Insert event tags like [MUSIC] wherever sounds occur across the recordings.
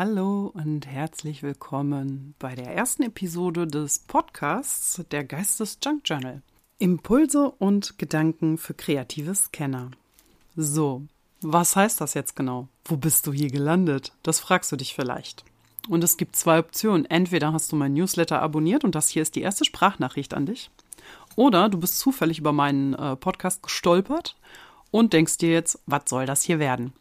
Hallo und herzlich willkommen bei der ersten Episode des Podcasts der Geistes Junk Journal. Impulse und Gedanken für kreative Scanner. So, was heißt das jetzt genau? Wo bist du hier gelandet? Das fragst du dich vielleicht. Und es gibt zwei Optionen. Entweder hast du mein Newsletter abonniert und das hier ist die erste Sprachnachricht an dich. Oder du bist zufällig über meinen äh, Podcast gestolpert und denkst dir jetzt, was soll das hier werden?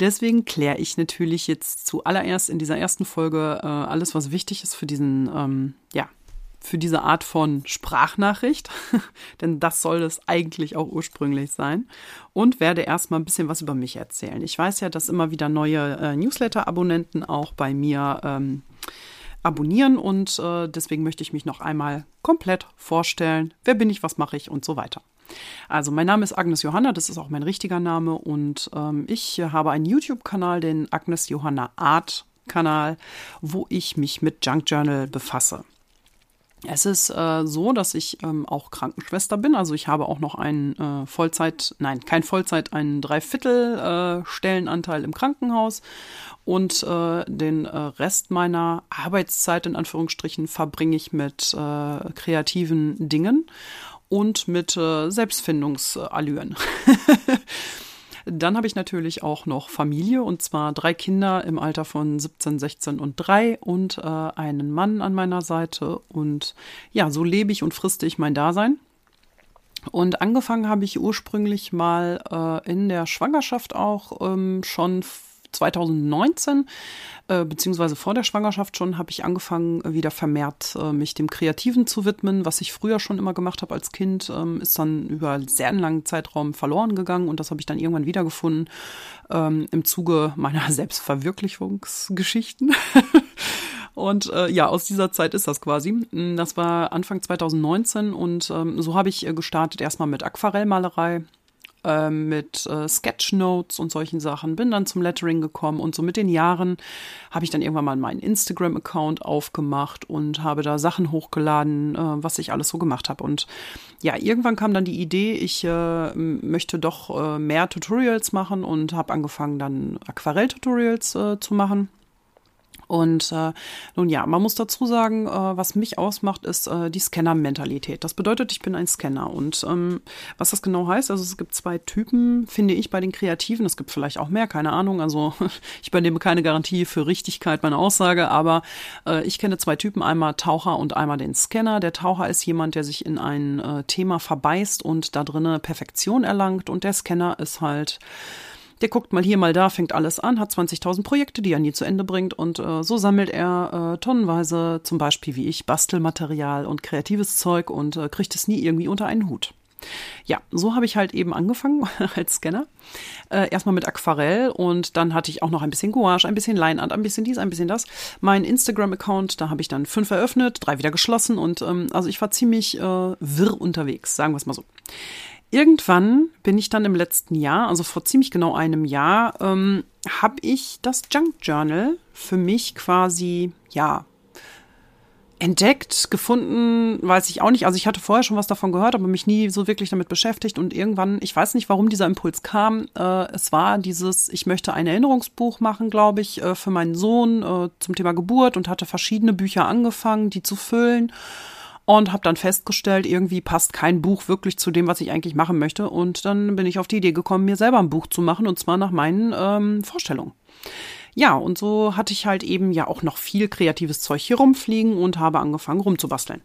Deswegen kläre ich natürlich jetzt zuallererst in dieser ersten Folge äh, alles, was wichtig ist für diesen, ähm, ja, für diese Art von Sprachnachricht, [LAUGHS] denn das soll es eigentlich auch ursprünglich sein, und werde erstmal ein bisschen was über mich erzählen. Ich weiß ja, dass immer wieder neue äh, Newsletter-Abonnenten auch bei mir ähm, abonnieren und äh, deswegen möchte ich mich noch einmal komplett vorstellen. Wer bin ich, was mache ich und so weiter. Also mein Name ist Agnes Johanna, das ist auch mein richtiger Name und ähm, ich habe einen YouTube-Kanal, den Agnes Johanna Art Kanal, wo ich mich mit Junk Journal befasse. Es ist äh, so, dass ich ähm, auch Krankenschwester bin. Also ich habe auch noch einen äh, Vollzeit, nein, kein Vollzeit, einen Dreiviertel äh, Stellenanteil im Krankenhaus und äh, den äh, Rest meiner Arbeitszeit in Anführungsstrichen verbringe ich mit äh, kreativen Dingen und mit äh, Selbstfindungsallüren. [LAUGHS] Dann habe ich natürlich auch noch Familie und zwar drei Kinder im Alter von 17, 16 und 3 und äh, einen Mann an meiner Seite. Und ja, so lebe ich und friste ich mein Dasein. Und angefangen habe ich ursprünglich mal äh, in der Schwangerschaft auch ähm, schon 2019, äh, beziehungsweise vor der Schwangerschaft schon, habe ich angefangen, wieder vermehrt äh, mich dem Kreativen zu widmen. Was ich früher schon immer gemacht habe als Kind, ähm, ist dann über einen sehr langen Zeitraum verloren gegangen und das habe ich dann irgendwann wiedergefunden ähm, im Zuge meiner [LAUGHS] Selbstverwirklichungsgeschichten. [LAUGHS] Und äh, ja, aus dieser Zeit ist das quasi. Das war Anfang 2019 und ähm, so habe ich äh, gestartet erstmal mit Aquarellmalerei, äh, mit äh, Sketchnotes und solchen Sachen, bin dann zum Lettering gekommen und so mit den Jahren habe ich dann irgendwann mal meinen Instagram-Account aufgemacht und habe da Sachen hochgeladen, äh, was ich alles so gemacht habe. Und ja, irgendwann kam dann die Idee, ich äh, möchte doch äh, mehr Tutorials machen und habe angefangen dann Aquarell-Tutorials äh, zu machen. Und äh, nun ja, man muss dazu sagen, äh, was mich ausmacht, ist äh, die Scanner-Mentalität. Das bedeutet, ich bin ein Scanner. Und ähm, was das genau heißt, also es gibt zwei Typen, finde ich, bei den Kreativen. Es gibt vielleicht auch mehr, keine Ahnung. Also [LAUGHS] ich übernehme keine Garantie für Richtigkeit meiner Aussage, aber äh, ich kenne zwei Typen, einmal Taucher und einmal den Scanner. Der Taucher ist jemand, der sich in ein äh, Thema verbeißt und da drinnen Perfektion erlangt. Und der Scanner ist halt der guckt mal hier, mal da, fängt alles an, hat 20.000 Projekte, die er nie zu Ende bringt und äh, so sammelt er äh, tonnenweise, zum Beispiel wie ich, Bastelmaterial und kreatives Zeug und äh, kriegt es nie irgendwie unter einen Hut. Ja, so habe ich halt eben angefangen [LAUGHS] als Scanner. Äh, erstmal mit Aquarell und dann hatte ich auch noch ein bisschen Gouache, ein bisschen Leinart, ein bisschen dies, ein bisschen das. Mein Instagram-Account, da habe ich dann fünf eröffnet, drei wieder geschlossen und ähm, also ich war ziemlich äh, wirr unterwegs, sagen wir es mal so. Irgendwann bin ich dann im letzten Jahr, also vor ziemlich genau einem Jahr, ähm, habe ich das Junk Journal für mich quasi, ja, entdeckt, gefunden, weiß ich auch nicht. Also ich hatte vorher schon was davon gehört, aber mich nie so wirklich damit beschäftigt. Und irgendwann, ich weiß nicht, warum dieser Impuls kam. Äh, es war dieses, ich möchte ein Erinnerungsbuch machen, glaube ich, äh, für meinen Sohn äh, zum Thema Geburt und hatte verschiedene Bücher angefangen, die zu füllen und habe dann festgestellt, irgendwie passt kein Buch wirklich zu dem, was ich eigentlich machen möchte. Und dann bin ich auf die Idee gekommen, mir selber ein Buch zu machen und zwar nach meinen ähm, Vorstellungen. Ja, und so hatte ich halt eben ja auch noch viel kreatives Zeug hier rumfliegen und habe angefangen rumzubasteln.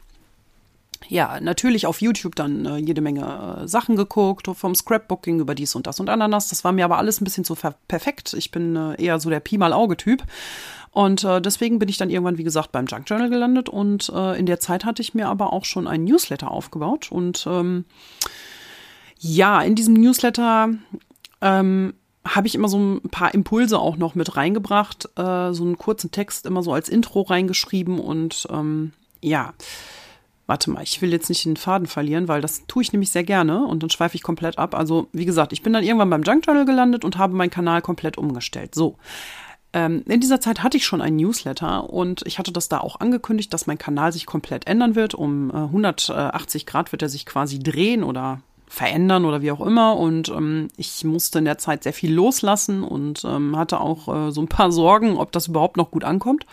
Ja, natürlich auf YouTube dann äh, jede Menge äh, Sachen geguckt, vom Scrapbooking über dies und das und Ananas. Das war mir aber alles ein bisschen zu perfekt. Ich bin äh, eher so der Pi mal Auge-Typ und äh, deswegen bin ich dann irgendwann, wie gesagt, beim Junk Journal gelandet und äh, in der Zeit hatte ich mir aber auch schon ein Newsletter aufgebaut. Und ähm, ja, in diesem Newsletter ähm, habe ich immer so ein paar Impulse auch noch mit reingebracht, äh, so einen kurzen Text immer so als Intro reingeschrieben und ähm, ja. Warte mal, ich will jetzt nicht den Faden verlieren, weil das tue ich nämlich sehr gerne und dann schweife ich komplett ab. Also, wie gesagt, ich bin dann irgendwann beim Junk Journal gelandet und habe meinen Kanal komplett umgestellt. So. Ähm, in dieser Zeit hatte ich schon einen Newsletter und ich hatte das da auch angekündigt, dass mein Kanal sich komplett ändern wird. Um äh, 180 Grad wird er sich quasi drehen oder verändern oder wie auch immer. Und ähm, ich musste in der Zeit sehr viel loslassen und ähm, hatte auch äh, so ein paar Sorgen, ob das überhaupt noch gut ankommt.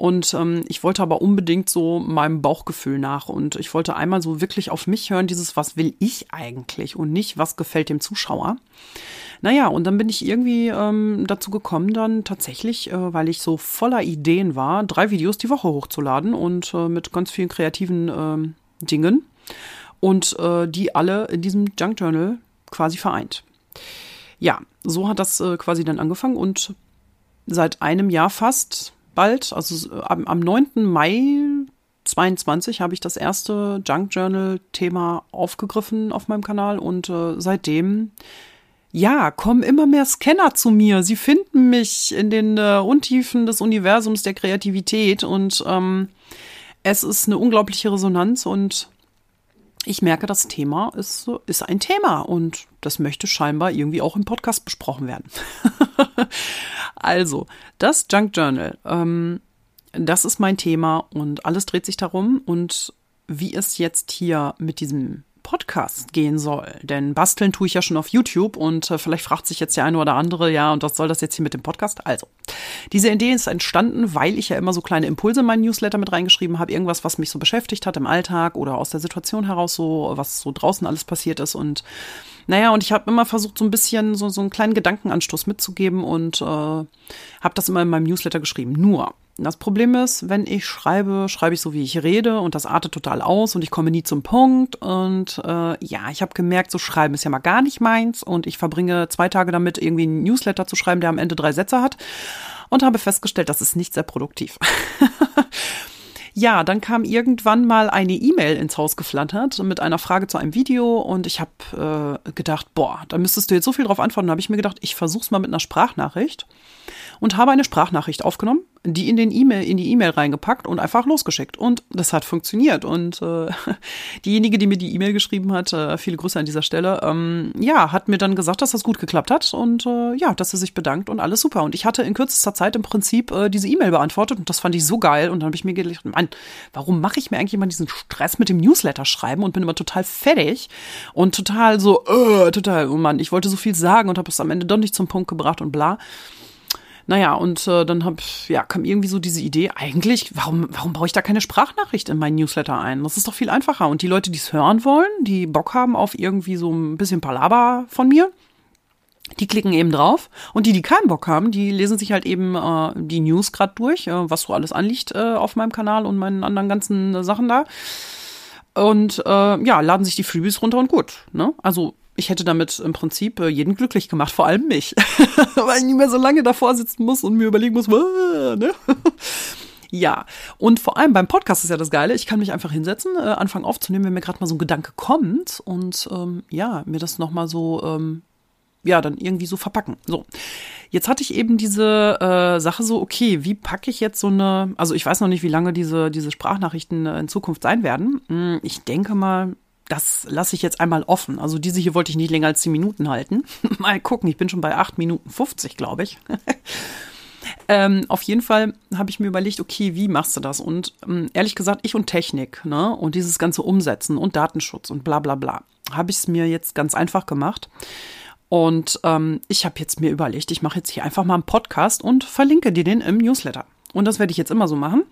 Und ähm, ich wollte aber unbedingt so meinem Bauchgefühl nach. Und ich wollte einmal so wirklich auf mich hören, dieses, was will ich eigentlich und nicht, was gefällt dem Zuschauer. Naja, und dann bin ich irgendwie ähm, dazu gekommen, dann tatsächlich, äh, weil ich so voller Ideen war, drei Videos die Woche hochzuladen und äh, mit ganz vielen kreativen äh, Dingen und äh, die alle in diesem Junk Journal quasi vereint. Ja, so hat das äh, quasi dann angefangen und seit einem Jahr fast bald, also am, am 9. Mai 22 habe ich das erste Junk Journal Thema aufgegriffen auf meinem Kanal und äh, seitdem ja, kommen immer mehr Scanner zu mir. Sie finden mich in den äh, Untiefen des Universums der Kreativität und ähm, es ist eine unglaubliche Resonanz und ich merke, das Thema ist, ist ein Thema und das möchte scheinbar irgendwie auch im Podcast besprochen werden. [LAUGHS] also, das Junk Journal, ähm, das ist mein Thema und alles dreht sich darum und wie es jetzt hier mit diesem Podcast gehen soll. Denn basteln tue ich ja schon auf YouTube und äh, vielleicht fragt sich jetzt der eine oder andere, ja, und was soll das jetzt hier mit dem Podcast? Also, diese Idee ist entstanden, weil ich ja immer so kleine Impulse in meinen Newsletter mit reingeschrieben habe, irgendwas, was mich so beschäftigt hat im Alltag oder aus der Situation heraus so, was so draußen alles passiert ist und naja, und ich habe immer versucht, so ein bisschen so, so einen kleinen Gedankenanstoß mitzugeben und äh, habe das immer in meinem Newsletter geschrieben. Nur, das Problem ist, wenn ich schreibe, schreibe ich so, wie ich rede und das artet total aus und ich komme nie zum Punkt. Und äh, ja, ich habe gemerkt, so schreiben ist ja mal gar nicht meins und ich verbringe zwei Tage damit, irgendwie einen Newsletter zu schreiben, der am Ende drei Sätze hat und habe festgestellt, das ist nicht sehr produktiv. [LAUGHS] Ja, dann kam irgendwann mal eine E-Mail ins Haus geflattert mit einer Frage zu einem Video und ich habe äh, gedacht, boah, da müsstest du jetzt so viel drauf antworten. Da habe ich mir gedacht, ich versuch's mal mit einer Sprachnachricht und habe eine Sprachnachricht aufgenommen, die in den E-Mail in die E-Mail reingepackt und einfach losgeschickt. Und das hat funktioniert. Und äh, [LAUGHS] diejenige, die mir die E-Mail geschrieben hat, äh, viele Grüße an dieser Stelle, ähm, ja, hat mir dann gesagt, dass das gut geklappt hat. Und äh, ja, dass sie sich bedankt und alles super. Und ich hatte in kürzester Zeit im Prinzip äh, diese E-Mail beantwortet. Und das fand ich so geil. Und dann habe ich mir gedacht, Mann, warum mache ich mir eigentlich immer diesen Stress mit dem Newsletter schreiben und bin immer total fertig und total so, äh, total, oh Mann, ich wollte so viel sagen und habe es am Ende doch nicht zum Punkt gebracht und bla. Naja, und äh, dann hab, ja, kam irgendwie so diese Idee, eigentlich, warum, warum baue ich da keine Sprachnachricht in meinen Newsletter ein? Das ist doch viel einfacher. Und die Leute, die es hören wollen, die Bock haben auf irgendwie so ein bisschen Palaber von mir, die klicken eben drauf. Und die, die keinen Bock haben, die lesen sich halt eben äh, die News gerade durch, äh, was so alles anliegt äh, auf meinem Kanal und meinen anderen ganzen äh, Sachen da. Und äh, ja, laden sich die Freebies runter und gut. Ne? Also ich hätte damit im Prinzip äh, jeden glücklich gemacht, vor allem mich. [LAUGHS] Weil ich nicht mehr so lange davor sitzen muss und mir überlegen muss, ne? [LAUGHS] Ja, und vor allem beim Podcast ist ja das Geile, ich kann mich einfach hinsetzen, äh, anfangen aufzunehmen, wenn mir gerade mal so ein Gedanke kommt und ähm, ja, mir das nochmal so, ähm, ja, dann irgendwie so verpacken. So, jetzt hatte ich eben diese äh, Sache so, okay, wie packe ich jetzt so eine, also ich weiß noch nicht, wie lange diese, diese Sprachnachrichten äh, in Zukunft sein werden. Hm, ich denke mal, das lasse ich jetzt einmal offen. Also diese hier wollte ich nicht länger als 10 Minuten halten. [LAUGHS] mal gucken, ich bin schon bei 8 Minuten 50, glaube ich. [LAUGHS] ähm, auf jeden Fall habe ich mir überlegt, okay, wie machst du das? Und ähm, ehrlich gesagt, ich und Technik, ne? Und dieses ganze Umsetzen und Datenschutz und bla bla bla, habe ich es mir jetzt ganz einfach gemacht. Und ähm, ich habe jetzt mir überlegt, ich mache jetzt hier einfach mal einen Podcast und verlinke dir den im Newsletter. Und das werde ich jetzt immer so machen.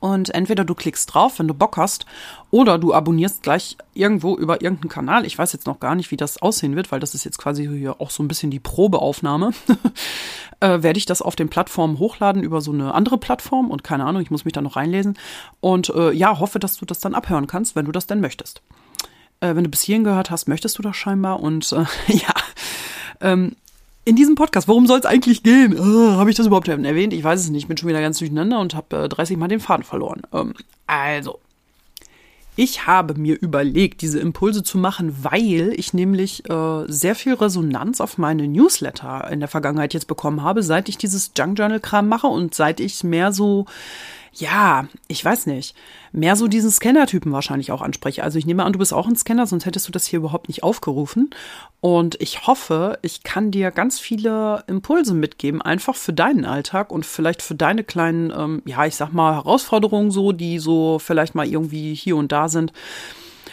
Und entweder du klickst drauf, wenn du Bock hast, oder du abonnierst gleich irgendwo über irgendeinen Kanal. Ich weiß jetzt noch gar nicht, wie das aussehen wird, weil das ist jetzt quasi hier auch so ein bisschen die Probeaufnahme. [LAUGHS] äh, werde ich das auf den Plattformen hochladen über so eine andere Plattform und keine Ahnung, ich muss mich da noch reinlesen. Und äh, ja, hoffe, dass du das dann abhören kannst, wenn du das denn möchtest. Äh, wenn du bis hierhin gehört hast, möchtest du das scheinbar. Und äh, [LAUGHS] ja, ähm, in diesem Podcast, worum soll es eigentlich gehen? Oh, habe ich das überhaupt erwähnt? Ich weiß es nicht. Ich bin schon wieder ganz durcheinander und habe äh, 30 Mal den Faden verloren. Ähm, also, ich habe mir überlegt, diese Impulse zu machen, weil ich nämlich äh, sehr viel Resonanz auf meine Newsletter in der Vergangenheit jetzt bekommen habe, seit ich dieses Junk Journal Kram mache und seit ich mehr so ja, ich weiß nicht, mehr so diesen Scanner-Typen wahrscheinlich auch anspreche. Also ich nehme an, du bist auch ein Scanner, sonst hättest du das hier überhaupt nicht aufgerufen. Und ich hoffe, ich kann dir ganz viele Impulse mitgeben, einfach für deinen Alltag und vielleicht für deine kleinen, ähm, ja, ich sag mal, Herausforderungen so, die so vielleicht mal irgendwie hier und da sind.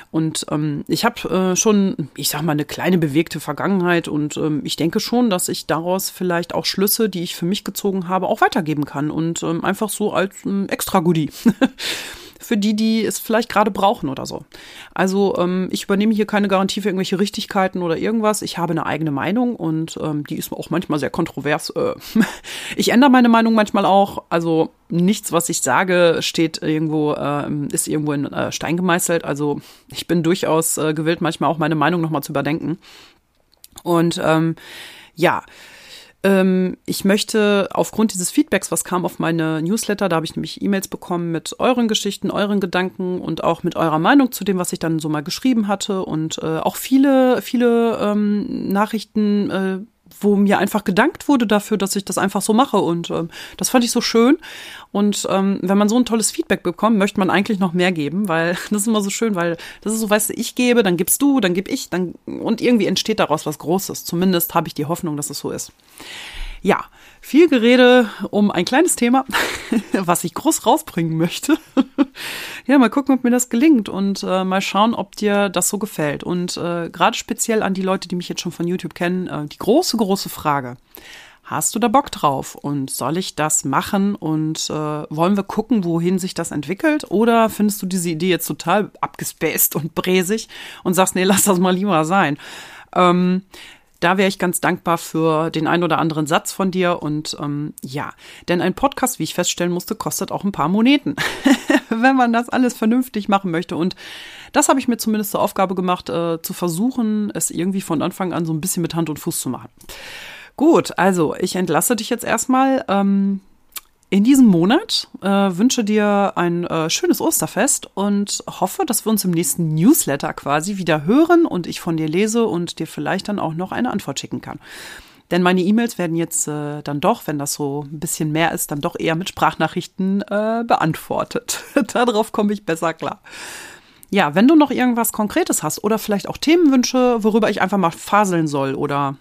Und ähm, ich habe äh, schon, ich sag mal, eine kleine bewegte Vergangenheit und ähm, ich denke schon, dass ich daraus vielleicht auch Schlüsse, die ich für mich gezogen habe, auch weitergeben kann und ähm, einfach so als ähm, Extra-Goodie. [LAUGHS] für die, die es vielleicht gerade brauchen oder so. Also ähm, ich übernehme hier keine Garantie für irgendwelche Richtigkeiten oder irgendwas. Ich habe eine eigene Meinung und ähm, die ist auch manchmal sehr kontrovers. Äh, [LAUGHS] ich ändere meine Meinung manchmal auch. Also nichts, was ich sage, steht irgendwo, äh, ist irgendwo in äh, Stein gemeißelt. Also ich bin durchaus äh, gewillt, manchmal auch meine Meinung nochmal zu überdenken. Und ähm, ja, ich möchte aufgrund dieses Feedbacks, was kam auf meine Newsletter, da habe ich nämlich E-Mails bekommen mit euren Geschichten, euren Gedanken und auch mit eurer Meinung zu dem, was ich dann so mal geschrieben hatte und äh, auch viele, viele ähm, Nachrichten. Äh, wo mir einfach gedankt wurde dafür, dass ich das einfach so mache. Und ähm, das fand ich so schön. Und ähm, wenn man so ein tolles Feedback bekommt, möchte man eigentlich noch mehr geben, weil [LAUGHS] das ist immer so schön, weil das ist so, weißt du, ich gebe, dann gibst du, dann gib ich, dann und irgendwie entsteht daraus was Großes. Zumindest habe ich die Hoffnung, dass es so ist. Ja, viel Gerede um ein kleines Thema, [LAUGHS] was ich groß rausbringen möchte. ja, mal gucken, ob mir das gelingt und äh, mal schauen, ob dir das so gefällt. Und äh, gerade speziell an die Leute, die mich jetzt schon von YouTube kennen, äh, die große, große Frage. Hast du da Bock drauf? Und soll ich das machen? Und äh, wollen wir gucken, wohin sich das entwickelt? Oder findest du diese Idee jetzt total abgespaced und bräsig und sagst, nee, lass das mal lieber sein? Ähm, da wäre ich ganz dankbar für den ein oder anderen Satz von dir. Und ähm, ja, denn ein Podcast, wie ich feststellen musste, kostet auch ein paar Moneten, [LAUGHS] wenn man das alles vernünftig machen möchte. Und das habe ich mir zumindest zur Aufgabe gemacht, äh, zu versuchen, es irgendwie von Anfang an so ein bisschen mit Hand und Fuß zu machen. Gut, also ich entlasse dich jetzt erstmal. Ähm, in diesem Monat äh, wünsche dir ein äh, schönes Osterfest und hoffe, dass wir uns im nächsten Newsletter quasi wieder hören und ich von dir lese und dir vielleicht dann auch noch eine Antwort schicken kann. Denn meine E-Mails werden jetzt äh, dann doch, wenn das so ein bisschen mehr ist, dann doch eher mit Sprachnachrichten äh, beantwortet. [LAUGHS] Darauf komme ich besser klar. Ja, wenn du noch irgendwas Konkretes hast oder vielleicht auch Themenwünsche, worüber ich einfach mal faseln soll oder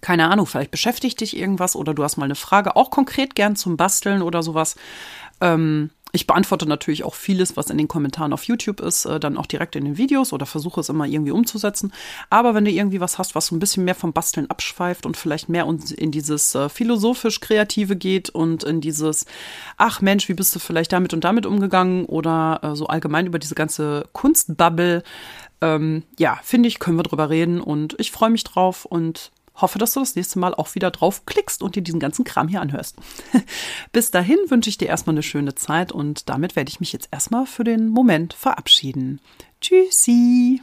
keine Ahnung, vielleicht beschäftigt dich irgendwas oder du hast mal eine Frage, auch konkret gern zum Basteln oder sowas. Ähm, ich beantworte natürlich auch vieles, was in den Kommentaren auf YouTube ist, äh, dann auch direkt in den Videos oder versuche es immer irgendwie umzusetzen. Aber wenn du irgendwie was hast, was so ein bisschen mehr vom Basteln abschweift und vielleicht mehr in dieses äh, philosophisch-kreative geht und in dieses, ach Mensch, wie bist du vielleicht damit und damit umgegangen oder äh, so allgemein über diese ganze Kunstbubble, ähm, ja, finde ich, können wir drüber reden und ich freue mich drauf und hoffe, dass du das nächste Mal auch wieder drauf klickst und dir diesen ganzen Kram hier anhörst. [LAUGHS] Bis dahin wünsche ich dir erstmal eine schöne Zeit und damit werde ich mich jetzt erstmal für den Moment verabschieden. Tschüssi!